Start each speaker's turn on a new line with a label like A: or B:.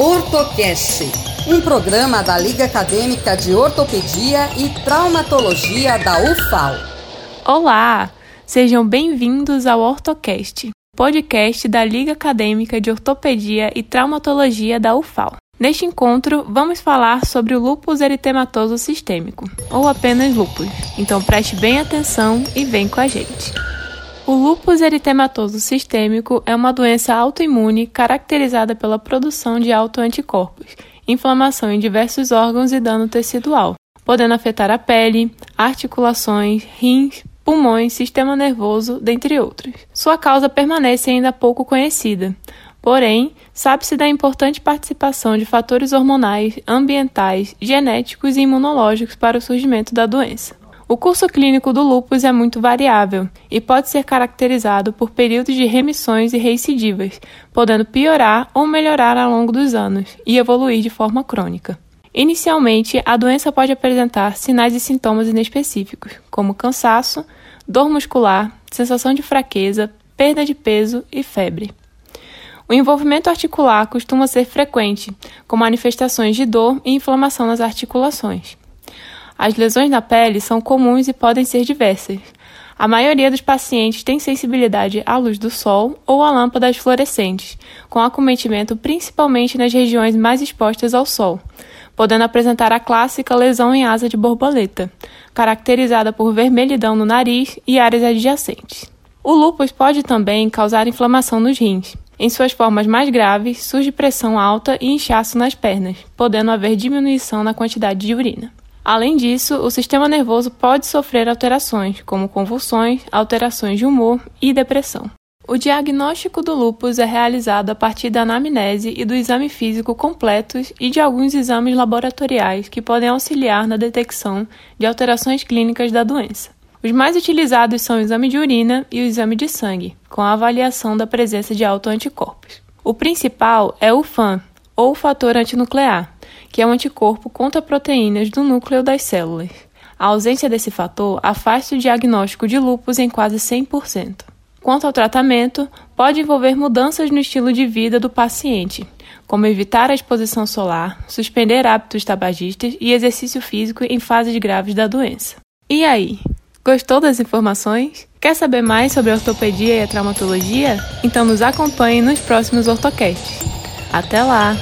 A: Ortocast, um programa da Liga Acadêmica de Ortopedia e Traumatologia da UFAL.
B: Olá, sejam bem-vindos ao Ortocast, podcast da Liga Acadêmica de Ortopedia e Traumatologia da UFAL. Neste encontro, vamos falar sobre o lúpus eritematoso sistêmico, ou apenas lúpus. Então preste bem atenção e vem com a gente. O lúpus eritematoso sistêmico é uma doença autoimune caracterizada pela produção de autoanticorpos, inflamação em diversos órgãos e dano tecidual, podendo afetar a pele, articulações, rins, pulmões, sistema nervoso, dentre outros. Sua causa permanece ainda pouco conhecida. Porém, sabe-se da importante participação de fatores hormonais, ambientais, genéticos e imunológicos para o surgimento da doença. O curso clínico do lúpus é muito variável e pode ser caracterizado por períodos de remissões e recidivas, podendo piorar ou melhorar ao longo dos anos e evoluir de forma crônica. Inicialmente, a doença pode apresentar sinais e sintomas inespecíficos, como cansaço, dor muscular, sensação de fraqueza, perda de peso e febre. O envolvimento articular costuma ser frequente, com manifestações de dor e inflamação nas articulações. As lesões na pele são comuns e podem ser diversas. A maioria dos pacientes tem sensibilidade à luz do sol ou a lâmpadas fluorescentes, com acometimento principalmente nas regiões mais expostas ao sol, podendo apresentar a clássica lesão em asa de borboleta, caracterizada por vermelhidão no nariz e áreas adjacentes. O lúpus pode também causar inflamação nos rins. Em suas formas mais graves, surge pressão alta e inchaço nas pernas, podendo haver diminuição na quantidade de urina. Além disso, o sistema nervoso pode sofrer alterações, como convulsões, alterações de humor e depressão. O diagnóstico do lúpus é realizado a partir da anamnese e do exame físico completos e de alguns exames laboratoriais que podem auxiliar na detecção de alterações clínicas da doença. Os mais utilizados são o exame de urina e o exame de sangue, com a avaliação da presença de autoanticorpos. O principal é o FAN, ou fator antinuclear, que é um anticorpo contra proteínas do núcleo das células. A ausência desse fator afasta o diagnóstico de lúpus em quase 100%. Quanto ao tratamento, pode envolver mudanças no estilo de vida do paciente, como evitar a exposição solar, suspender hábitos tabagistas e exercício físico em fases graves da doença. E aí? Gostou das informações? Quer saber mais sobre a ortopedia e a traumatologia? Então nos acompanhe nos próximos ortocasts. Até lá!